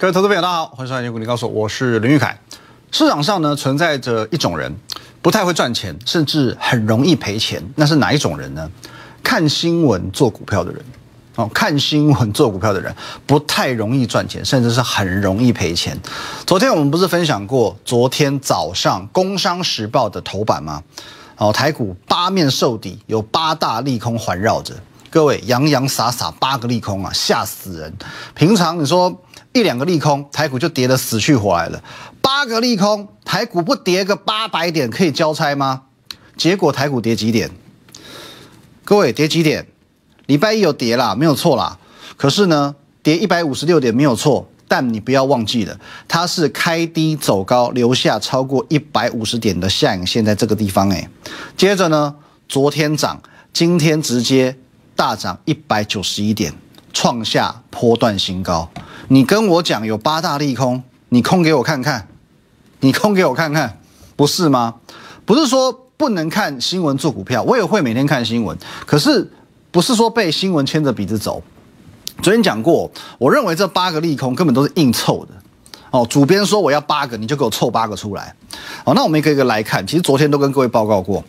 各位投资朋友，大家好，欢迎收看《结股你告诉我》，我是林玉凯。市场上呢存在着一种人，不太会赚钱，甚至很容易赔钱。那是哪一种人呢？看新闻做股票的人。哦，看新闻做股票的人不太容易赚钱，甚至是很容易赔钱。昨天我们不是分享过昨天早上《工商时报》的头版吗？哦，台股八面受敌，有八大利空环绕着。各位洋洋洒洒八个利空啊，吓死人！平常你说一两个利空，台股就跌得死去活来了。八个利空，台股不跌个八百点可以交差吗？结果台股跌几点？各位跌几点？礼拜一有跌啦，没有错啦。可是呢，跌一百五十六点没有错，但你不要忘记了，它是开低走高，留下超过一百五十点的下影线在这个地方诶。接着呢，昨天涨，今天直接大涨一百九十一点，创下波段新高。你跟我讲有八大利空，你空给我看看，你空给我看看，不是吗？不是说不能看新闻做股票，我也会每天看新闻，可是。不是说被新闻牵着鼻子走。昨天讲过，我认为这八个利空根本都是硬凑的。哦，主编说我要八个，你就给我凑八个出来。哦，那我们一个一个来看。其实昨天都跟各位报告过，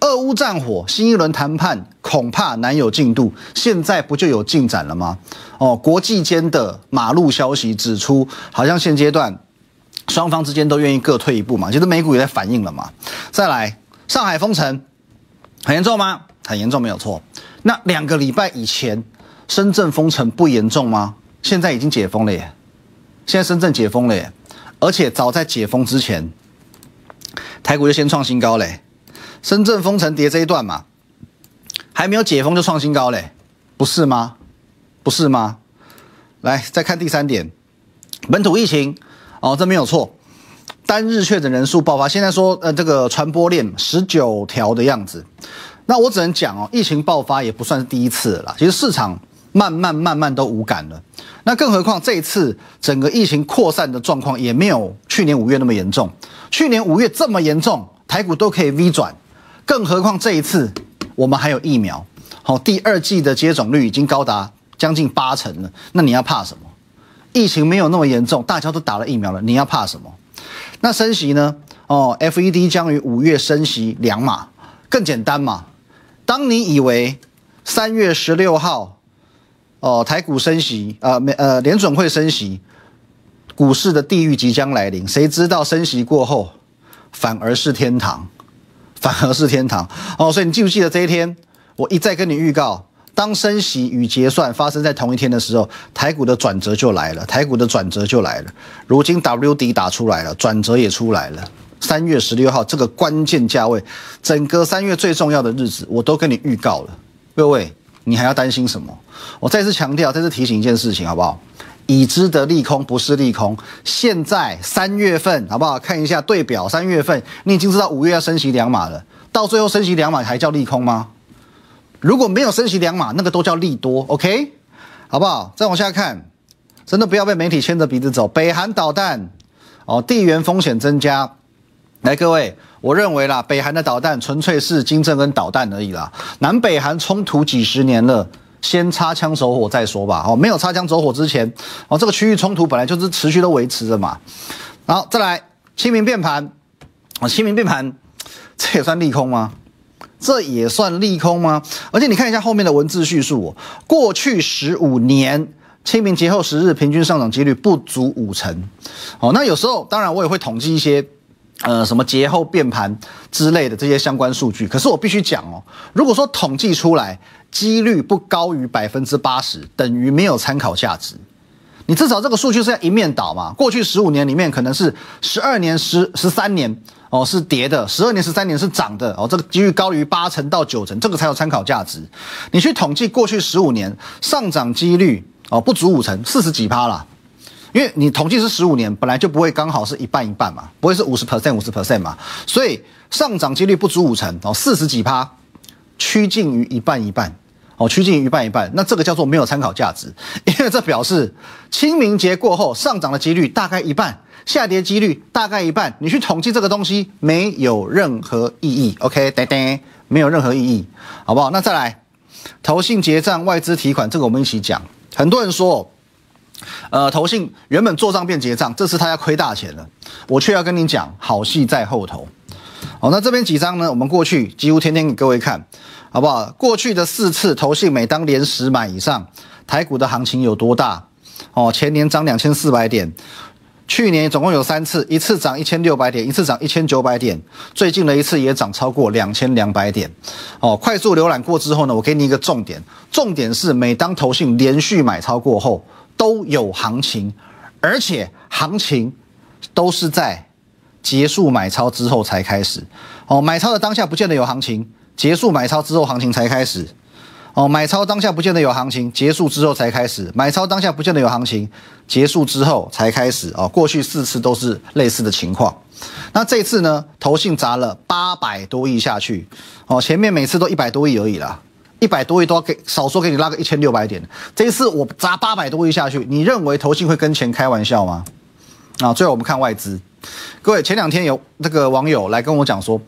俄乌战火新一轮谈判恐怕难有进度。现在不就有进展了吗？哦，国际间的马路消息指出，好像现阶段双方之间都愿意各退一步嘛。其实美股也在反应了嘛。再来，上海封城很严重吗？很严重，没有错。那两个礼拜以前，深圳封城不严重吗？现在已经解封了耶！现在深圳解封了耶！而且早在解封之前，台股就先创新高嘞。深圳封城跌这一段嘛，还没有解封就创新高嘞，不是吗？不是吗？来，再看第三点，本土疫情哦，这没有错。单日确诊人数爆发，现在说呃这个传播链十九条的样子。那我只能讲哦，疫情爆发也不算是第一次了。其实市场慢慢慢慢都无感了。那更何况这一次整个疫情扩散的状况也没有去年五月那么严重。去年五月这么严重，台股都可以 V 转，更何况这一次我们还有疫苗。好，第二季的接种率已经高达将近八成了。那你要怕什么？疫情没有那么严重，大家都打了疫苗了，你要怕什么？那升息呢？哦，FED 将于五月升息两码，更简单嘛。当你以为三月十六号，哦，台股升息，呃，没，呃，联准会升息，股市的地狱即将来临。谁知道升息过后，反而是天堂，反而是天堂。哦，所以你记不记得这一天？我一再跟你预告，当升息与结算发生在同一天的时候，台股的转折就来了，台股的转折就来了。如今 W D 打出来了，转折也出来了。三月十六号这个关键价位，整个三月最重要的日子，我都跟你预告了。各位，你还要担心什么？我再次强调，再次提醒一件事情，好不好？已知的利空不是利空。现在三月份，好不好？看一下对表，三月份你已经知道五月要升息两码了，到最后升息两码还叫利空吗？如果没有升息两码，那个都叫利多。OK，好不好？再往下看，真的不要被媒体牵着鼻子走。北韩导弹，哦，地缘风险增加。来，各位，我认为啦，北韩的导弹纯粹是金正恩导弹而已啦。南北韩冲突几十年了，先擦枪走火再说吧。哦，没有擦枪走火之前，哦，这个区域冲突本来就是持续都维持着嘛。然后再来，清明变盘，哦，清明变盘，这也算利空吗？这也算利空吗？而且你看一下后面的文字叙述，过去十五年清明节后十日平均上涨几率不足五成。哦，那有时候当然我也会统计一些。呃，什么节后变盘之类的这些相关数据，可是我必须讲哦，如果说统计出来几率不高于百分之八十，等于没有参考价值。你至少这个数据是要一面倒嘛？过去十五年里面可能是十二年、十十三年哦是跌的，十二年、十三年是涨的哦，这个几率高于八成到九成，这个才有参考价值。你去统计过去十五年上涨几率哦，不足五成，四十几趴了。因为你统计是十五年，本来就不会刚好是一半一半嘛，不会是五十 percent 五十 percent 嘛，所以上涨几率不足五成哦，四十几趴，趋近于一半一半哦，趋近于一半一半，那这个叫做没有参考价值，因为这表示清明节过后上涨的几率大概一半，下跌几率大概一半，你去统计这个东西没有任何意义，OK，呆呆，没有任何意义，好不好？那再来，投信结账外资提款，这个我们一起讲，很多人说。呃，投信原本做账变结账，这次他要亏大钱了，我却要跟你讲，好戏在后头。好，那这边几张呢？我们过去几乎天天给各位看，好不好？过去的四次投信每当连十买以上，台股的行情有多大？哦，前年涨两千四百点，去年总共有三次，一次涨一千六百点，一次涨一千九百点，最近的一次也涨超过两千两百点。哦，快速浏览过之后呢，我给你一个重点，重点是每当投信连续买超过后。都有行情，而且行情都是在结束买超之后才开始。哦，买超的当下不见得有行情，结束买超之后行情才开始。哦，买超当下不见得有行情，结束之后才开始。买超当下不见得有行情，结束之后才开始。哦，过去四次都是类似的情况。那这次呢？投信砸了八百多亿下去。哦，前面每次都一百多亿而已啦。一百多亿都给少说给你拉个一千六百点，这一次我砸八百多亿下去，你认为投信会跟钱开玩笑吗？啊，最后我们看外资，各位前两天有那个网友来跟我讲说，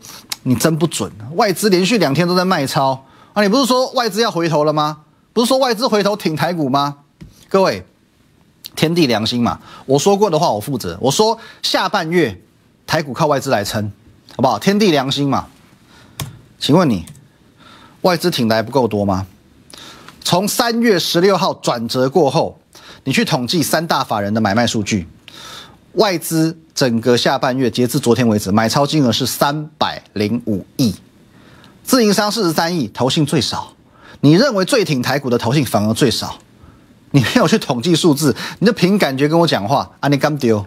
你真不准，外资连续两天都在卖超啊，你不是说外资要回头了吗？不是说外资回头挺台股吗？各位，天地良心嘛，我说过的话我负责，我说下半月台股靠外资来撑，好不好？天地良心嘛，请问你？外资挺的还不够多吗？从三月十六号转折过后，你去统计三大法人的买卖数据，外资整个下半月截至昨天为止买超金额是三百零五亿，自营商四十三亿，投信最少。你认为最挺台股的投信反而最少？你没有去统计数字，你就凭感觉跟我讲话啊？你刚丢？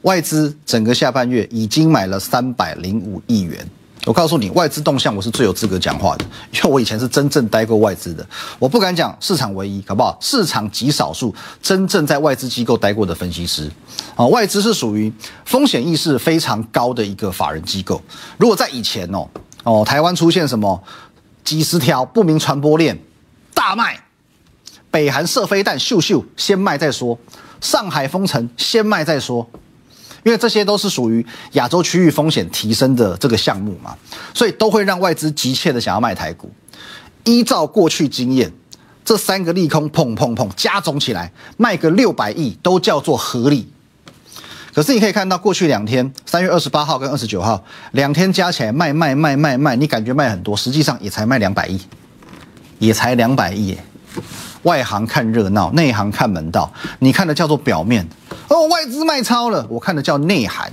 外资整个下半月已经买了三百零五亿元。我告诉你，外资动向我是最有资格讲话的，因为我以前是真正待过外资的。我不敢讲市场唯一，好不好？市场极少数真正在外资机构待过的分析师，啊，外资是属于风险意识非常高的一个法人机构。如果在以前哦，哦，台湾出现什么几十条不明传播链，大卖，北韩射飞弹，秀秀先卖再说，上海封城先卖再说。因为这些都是属于亚洲区域风险提升的这个项目嘛，所以都会让外资急切的想要卖台股。依照过去经验，这三个利空砰砰砰加总起来，卖个六百亿都叫做合理。可是你可以看到，过去两天，三月二十八号跟二十九号两天加起来卖卖卖卖卖，你感觉卖很多，实际上也才卖两百亿，也才两百亿。外行看热闹，内行看门道。你看的叫做表面哦，外资卖超了。我看的叫内涵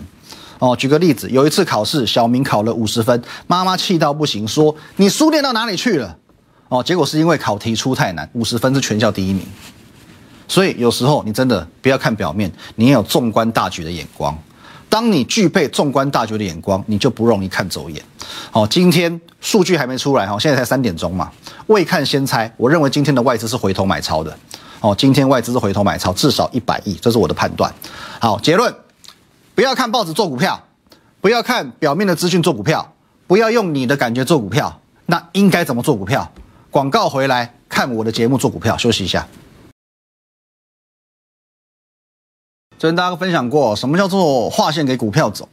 哦。举个例子，有一次考试，小明考了五十分，妈妈气到不行，说你书念到哪里去了？哦，结果是因为考题出太难，五十分是全校第一名。所以有时候你真的不要看表面，你要有纵观大局的眼光。当你具备纵观大局的眼光，你就不容易看走眼。好，今天数据还没出来哈，现在才三点钟嘛，未看先猜。我认为今天的外资是回头买超的。哦，今天外资是回头买超，至少一百亿，这是我的判断。好，结论：不要看报纸做股票，不要看表面的资讯做股票，不要用你的感觉做股票。那应该怎么做股票？广告回来看我的节目做股票，休息一下。跟大家分享过什么叫做划线给股票走。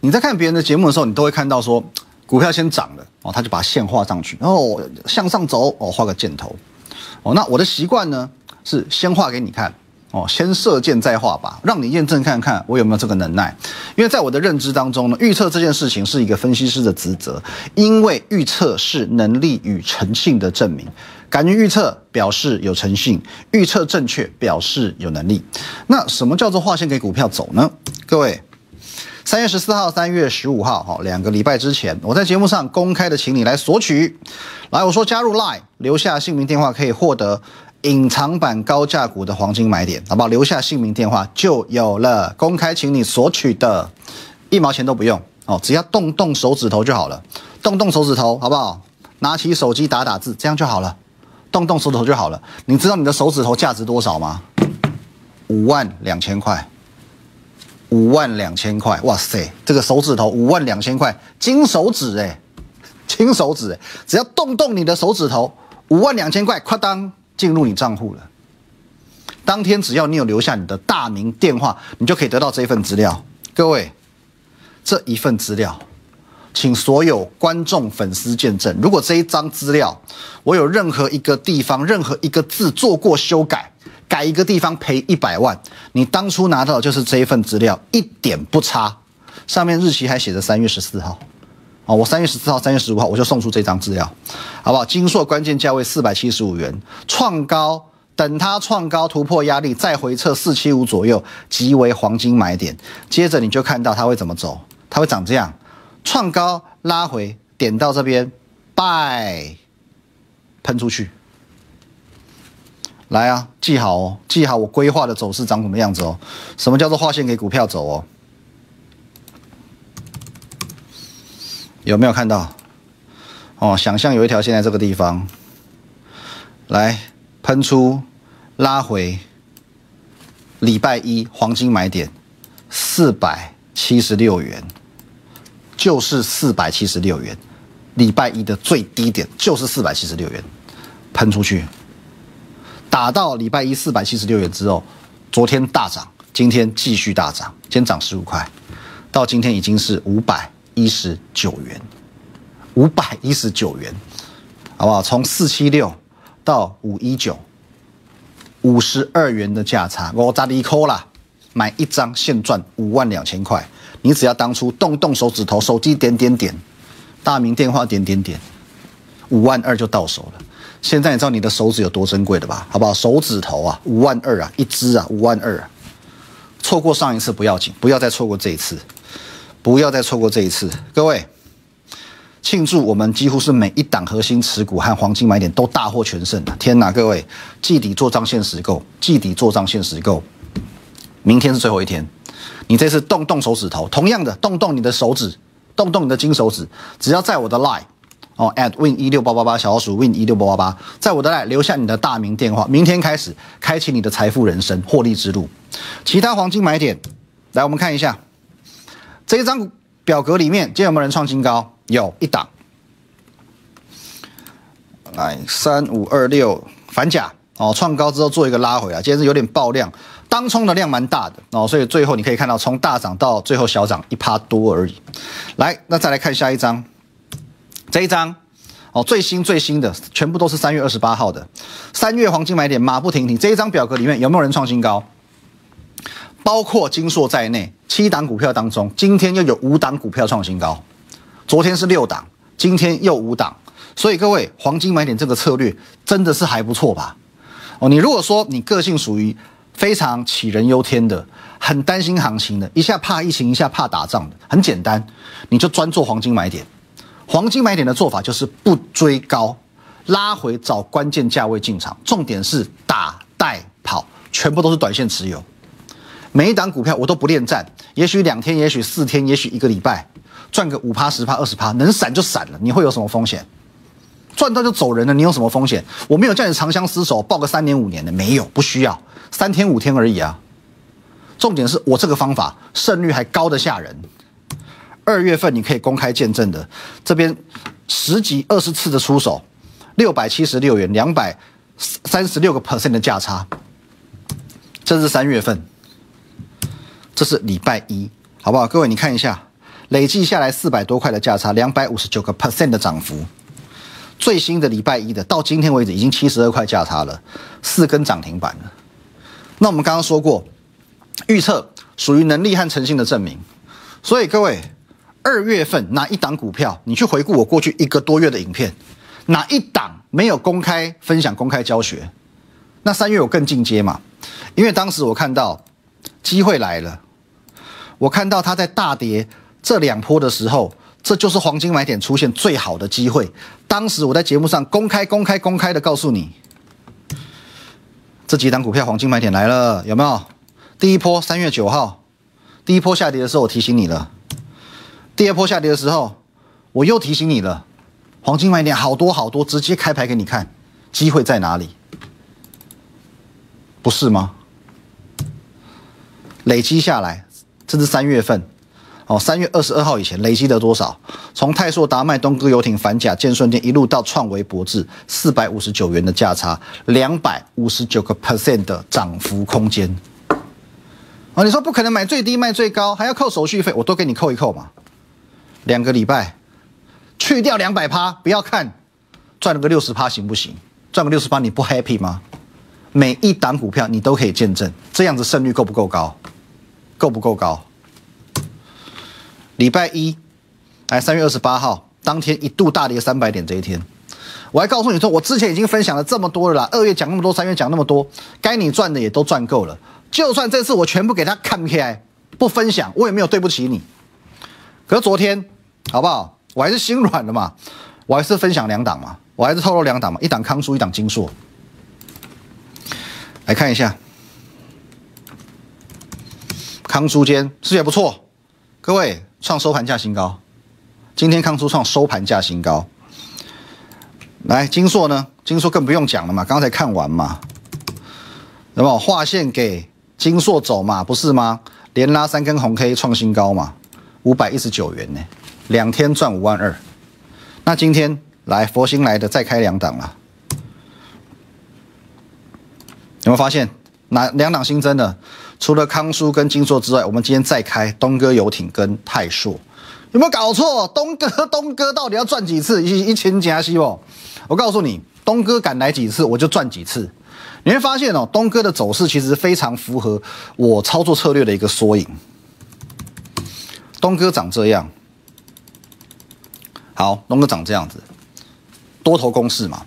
你在看别人的节目的时候，你都会看到说股票先涨了哦，他就把线画上去，然后向上走哦，画个箭头哦。那我的习惯呢是先画给你看哦，先射箭再画吧，让你验证看看我有没有这个能耐。因为在我的认知当中呢，预测这件事情是一个分析师的职责，因为预测是能力与诚信的证明。敢于预测表示有诚信，预测正确表示有能力。那什么叫做划线给股票走呢？各位，三月十四号、三月十五号，哈，两个礼拜之前，我在节目上公开的，请你来索取。来，我说加入 Line，留下姓名电话可以获得隐藏版高价股的黄金买点，好不好？留下姓名电话就有了。公开，请你索取的，一毛钱都不用哦，只要动动手指头就好了，动动手指头，好不好？拿起手机打打字，这样就好了。动动手指头就好了。你知道你的手指头价值多少吗？五万两千块。五万两千块，哇塞，这个手指头五万两千块，金手指哎，金手指，只要动动你的手指头，五万两千块，哐当进入你账户了。当天只要你有留下你的大名电话，你就可以得到这一份资料。各位，这一份资料。请所有观众、粉丝见证，如果这一张资料我有任何一个地方、任何一个字做过修改，改一个地方赔一百万，你当初拿到就是这一份资料，一点不差。上面日期还写着三月十四号，我三月十四号、三月十五号我就送出这张资料，好不好？金硕关键价位四百七十五元，创高，等它创高突破压力，再回撤四七五左右，即为黄金买点。接着你就看到它会怎么走，它会长这样，创高拉回，点到这边，buy，喷出去。来啊，记好哦，记好我规划的走势长什么样子哦。什么叫做画线给股票走哦？有没有看到？哦，想象有一条线在这个地方，来喷出，拉回，礼拜一黄金买点四百七十六元，就是四百七十六元，礼拜一的最低点就是四百七十六元，喷出去。打到礼拜一四百七十六元之后，昨天大涨，今天继续大涨，今天涨十五块，到今天已经是五百一十九元，五百一十九元，好不好？从四七六到五一九，五十二元的价差，我砸一扣啦，买一张现赚五万两千块，你只要当初动动手指头，手机点点点，大名电话点点点，五万二就到手了。现在你知道你的手指有多珍贵的吧？好不好？手指头啊，五万二啊，一只啊，五万二啊！错过上一次不要紧，不要再错过这一次，不要再错过这一次。各位，庆祝我们几乎是每一档核心持股和黄金买点都大获全胜的！天哪，各位，季底做账限时购，季底做账限时购，明天是最后一天，你这次动动手指头，同样的动动你的手指，动动你的金手指，只要在我的 line。哦，at win 一六八八八小老鼠 win 一六八八八，在我的 line 留下你的大名电话，明天开始开启你的财富人生获利之路。其他黄金买点，来我们看一下这一张表格里面，今天有没有人创新高？有一档，来三五二六反甲哦，创高之后做一个拉回啊，今天是有点爆量，当冲的量蛮大的哦，所以最后你可以看到从大涨到最后小涨一趴多而已。来，那再来看下一张。这一张哦，最新最新的全部都是三月二十八号的三月黄金买点，马不停蹄。这一张表格里面有没有人创新高？包括金硕在内，七档股票当中，今天又有五档股票创新高。昨天是六档，今天又五档。所以各位，黄金买点这个策略真的是还不错吧？哦，你如果说你个性属于非常杞人忧天的，很担心行情的，一下怕疫情，一下怕打仗的，很简单，你就专做黄金买点。黄金买点的做法就是不追高，拉回找关键价位进场，重点是打带跑，全部都是短线持有。每一档股票我都不恋战，也许两天，也许四天，也许一个礼拜，赚个五趴、十趴、二十趴，能闪就闪了。你会有什么风险？赚到就走人了，你有什么风险？我没有叫你长相厮守，报个三年五年的，没有，不需要，三天五天而已啊。重点是我这个方法胜率还高的吓人。二月份你可以公开见证的，这边十几二十次的出手，六百七十六元，两百三十六个 percent 的价差，这是三月份，这是礼拜一，好不好？各位你看一下，累计下来四百多块的价差，两百五十九个 percent 的涨幅，最新的礼拜一的到今天为止已经七十二块价差了，四根涨停板了。那我们刚刚说过，预测属于能力和诚信的证明，所以各位。二月份哪一档股票？你去回顾我过去一个多月的影片，哪一档没有公开分享、公开教学？那三月我更进阶嘛，因为当时我看到机会来了，我看到它在大跌这两波的时候，这就是黄金买点出现最好的机会。当时我在节目上公开、公开、公开的告诉你，这几档股票黄金买点来了，有没有？第一波三月九号，第一波下跌的时候，我提醒你了。第二波下跌的时候，我又提醒你了，黄金买点好多好多，直接开牌给你看，机会在哪里？不是吗？累积下来，这是三月份，哦，三月二十二号以前累积了多少？从泰硕、达麦、东哥游艇、反甲、建顺店一路到创维、博智，四百五十九元的价差，两百五十九个 percent 的涨幅空间。啊，你说不可能买最低卖最高，还要扣手续费，我都给你扣一扣嘛。两个礼拜，去掉两百趴，不要看，赚了个六十趴行不行？赚个六十趴你不 happy 吗？每一档股票你都可以见证，这样子胜率够不够高？够不够高？礼拜一，来三月二十八号当天一度大跌三百点这一天，我还告诉你说，我之前已经分享了这么多了啦，二月讲那么多，三月讲那么多，该你赚的也都赚够了。就算这次我全部给他看起来不分享，我也没有对不起你。可是昨天好不好？我还是心软了嘛，我还是分享两档嘛，我还是透露两档嘛，一档康舒，一档金硕。来看一下，康舒间是不是也不错？各位创收盘价新高，今天康舒创收盘价新高。来金硕呢？金硕更不用讲了嘛，刚才看完嘛，那么划线给金硕走嘛，不是吗？连拉三根红 K 创新高嘛，五百一十九元呢，两天赚五万二。那今天来佛心来的再开两档了。有没有发现哪两档新增的？除了康舒跟金硕之外，我们今天再开东哥游艇跟泰硕，有没有搞错？东哥东哥到底要赚几次？一一千加息哦！我告诉你，东哥敢来几次，我就赚几次。你会发现哦，东哥的走势其实非常符合我操作策略的一个缩影。东哥长这样，好，东哥长这样子，多头公式嘛。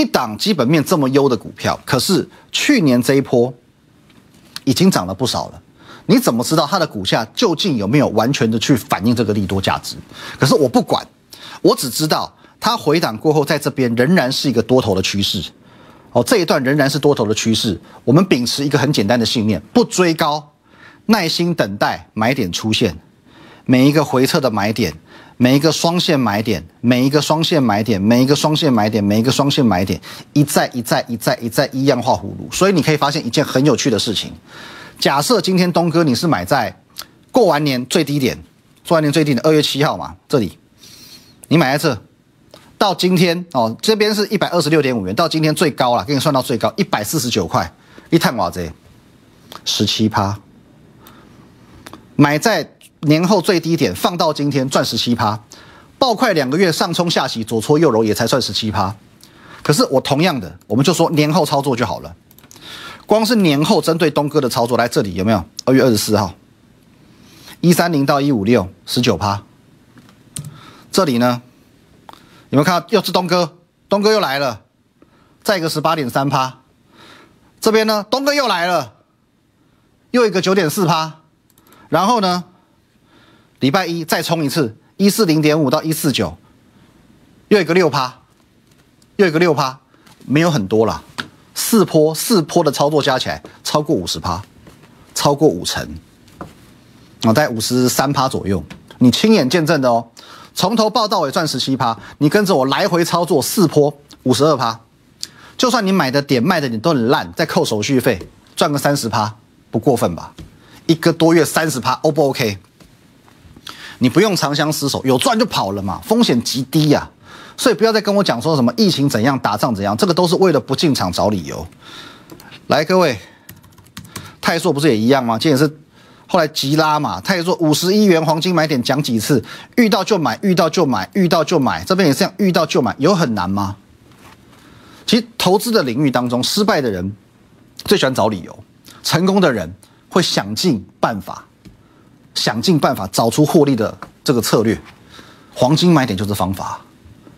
一档基本面这么优的股票，可是去年这一波已经涨了不少了。你怎么知道它的股价究竟有没有完全的去反映这个利多价值？可是我不管，我只知道它回档过后，在这边仍然是一个多头的趋势。哦，这一段仍然是多头的趋势。我们秉持一个很简单的信念：不追高，耐心等待买点出现，每一个回撤的买点。每一个双线买点，每一个双线买点，每一个双线买点，每一个双线买点，一再一再一再一再一样画葫芦。所以你可以发现一件很有趣的事情：假设今天东哥你是买在过完年最低点，过完年最低点二月七号嘛，这里你买在这，到今天哦，这边是一百二十六点五元，到今天最高了，给你算到最高一百四十九块，一探瓦贼，十七趴，买在。年后最低点放到今天赚十七趴，爆快两个月上冲下洗左搓右揉也才算十七趴，可是我同样的我们就说年后操作就好了，光是年后针对东哥的操作来这里有没有？二月二十四号，一三零到一五六十九趴，这里呢有没有看到又是东哥？东哥又来了，再一个十八点三趴，这边呢东哥又来了，又一个九点四趴，然后呢？礼拜一再冲一次，一四零点五到一四九，又一个六趴，又一个六趴，没有很多了，四波四波的操作加起来超过五十趴，超过五成，啊，在五十三趴左右，你亲眼见证的哦，从头报到尾赚十七趴，你跟着我来回操作四波五十二趴，就算你买的点卖的点都很烂，再扣手续费赚个三十趴，不过分吧？一个多月三十趴，O 不 OK？你不用长相厮守，有赚就跑了嘛，风险极低呀，所以不要再跟我讲说什么疫情怎样、打仗怎样，这个都是为了不进场找理由。来，各位，泰硕不是也一样吗？今天是后来急拉嘛，泰硕五十一元黄金买点讲几次，遇到就买，遇到就买，遇到就买，这边也是这样，遇到就买，有很难吗？其实投资的领域当中，失败的人最喜欢找理由，成功的人会想尽办法。想尽办法找出获利的这个策略，黄金买点就是方法，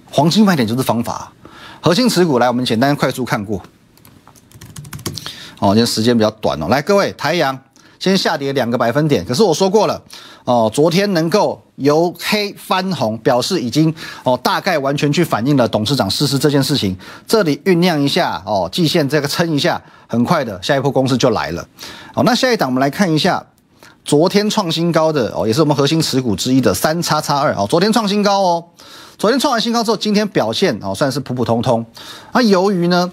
黄金买点就是方法。核心持股来，我们简单快速看过。哦，今天时间比较短哦。来，各位，太阳先下跌两个百分点，可是我说过了哦，昨天能够由黑翻红，表示已经哦大概完全去反映了董事长失势这件事情。这里酝酿一下哦，季线这个撑一下，很快的下一波公司就来了。好，那下一档我们来看一下。昨天创新高的哦，也是我们核心持股之一的三叉叉二哦，昨天创新高哦，昨天创完新高之后，今天表现哦算是普普通通。那由于呢，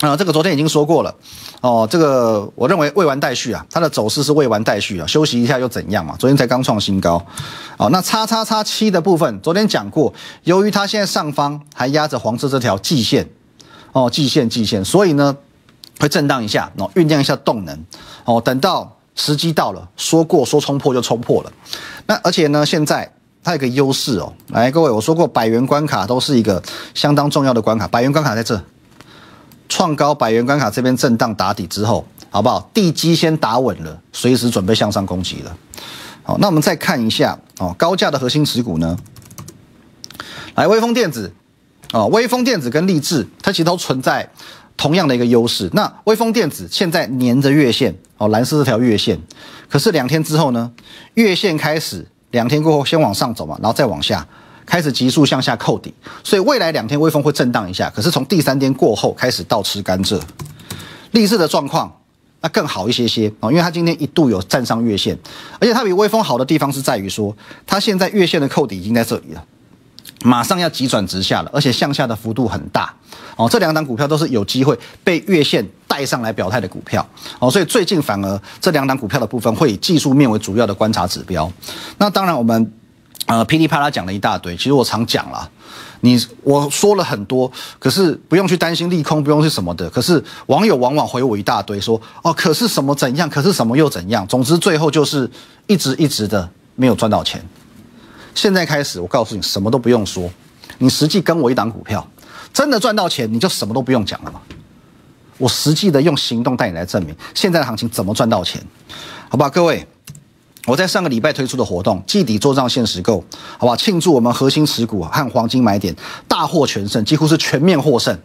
啊这个昨天已经说过了哦，这个我认为未完待续啊，它的走势是未完待续啊，休息一下又怎样嘛？昨天才刚创新高，哦那叉叉叉七的部分，昨天讲过，由于它现在上方还压着黄色这条季线哦，季线季线，所以呢会震荡一下，哦酝酿一下动能哦，等到。时机到了，说过说冲破就冲破了。那而且呢，现在它有个优势哦。来，各位，我说过百元关卡都是一个相当重要的关卡。百元关卡在这，创高百元关卡这边震荡打底之后，好不好？地基先打稳了，随时准备向上攻击了。好，那我们再看一下哦，高价的核心持股呢？来，微风电子，哦，微风电子跟立志，它其实都存在同样的一个优势。那微风电子现在粘着月线，哦，蓝色这条月线，可是两天之后呢，月线开始两天过后先往上走嘛，然后再往下，开始急速向下扣底，所以未来两天微风会震荡一下，可是从第三天过后开始倒吃甘蔗。立志的状况那更好一些些哦，因为它今天一度有站上月线，而且它比微风好的地方是在于说，它现在月线的扣底已经在这里了。马上要急转直下了，而且向下的幅度很大哦。这两档股票都是有机会被月线带上来表态的股票哦，所以最近反而这两档股票的部分会以技术面为主要的观察指标。那当然，我们呃噼里啪啦讲了一大堆，其实我常讲了，你我说了很多，可是不用去担心利空，不用是什么的。可是网友往往回我一大堆，说哦，可是什么怎样，可是什么又怎样。总之最后就是一直一直的没有赚到钱。现在开始，我告诉你，什么都不用说，你实际跟我一档股票，真的赚到钱，你就什么都不用讲了嘛。我实际的用行动带你来证明，现在的行情怎么赚到钱，好吧，各位，我在上个礼拜推出的活动，季底做账限时购，好吧，庆祝我们核心持股和黄金买点大获全胜，几乎是全面获胜，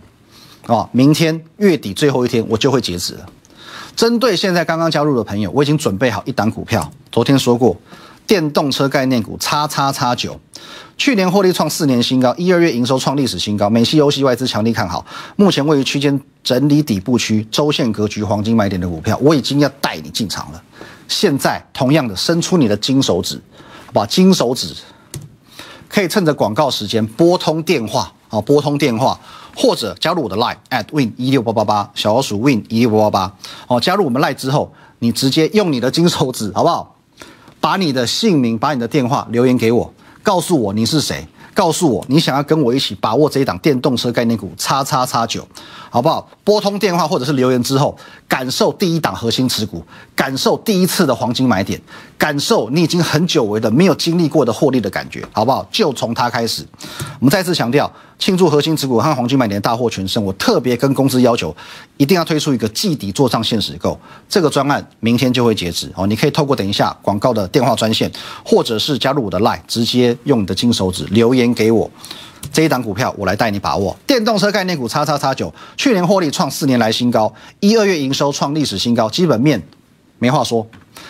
啊，明天月底最后一天我就会截止了。针对现在刚刚加入的朋友，我已经准备好一档股票，昨天说过。电动车概念股叉叉叉九，去年获利创四年新高，一二月营收创历史新高，美系欧系外资强力看好，目前位于区间整理底部区，周线格局黄金买点的股票，我已经要带你进场了。现在同样的，伸出你的金手指，把金手指可以趁着广告时间拨通电话啊，拨通电话，或者加入我的 line at win 一六八八八小老鼠 win 一六八八八，哦，加入我们 line 之后，你直接用你的金手指，好不好？把你的姓名、把你的电话留言给我，告诉我你是谁，告诉我你想要跟我一起把握这一档电动车概念股叉叉叉九，好不好？拨通电话或者是留言之后，感受第一档核心持股，感受第一次的黄金买点，感受你已经很久违的没有经历过的获利的感觉，好不好？就从它开始。我们再次强调。庆祝核心持股和黄金买点大获全胜，我特别跟公司要求，一定要推出一个季底做账限时购，这个专案明天就会截止哦。你可以透过等一下广告的电话专线，或者是加入我的 line，直接用你的金手指留言给我，这一档股票我来带你把握。电动车概念股叉叉叉九，去年获利创四年来新高，一二月营收创历史新高，基本面没话说，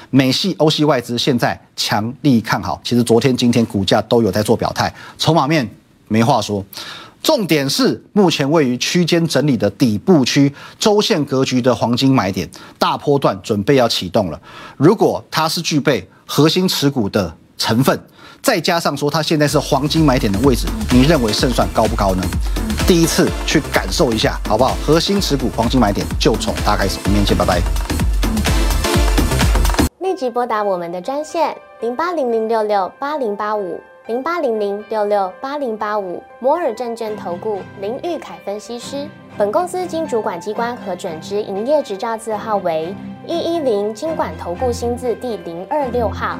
美系欧系外资现在强力看好，其实昨天今天股价都有在做表态，筹码面。没话说，重点是目前位于区间整理的底部区，周线格局的黄金买点，大波段准备要启动了。如果它是具备核心持股的成分，再加上说它现在是黄金买点的位置，你认为胜算高不高呢？第一次去感受一下，好不好？核心持股黄金买点就从它开始。明天见，拜拜。立即拨打我们的专线零八零零六六八零八五。零八零零六六八零八五摩尔证券投顾林玉凯分析师，本公司经主管机关核准之营业执照字号为一一零金管投顾新字第零二六号。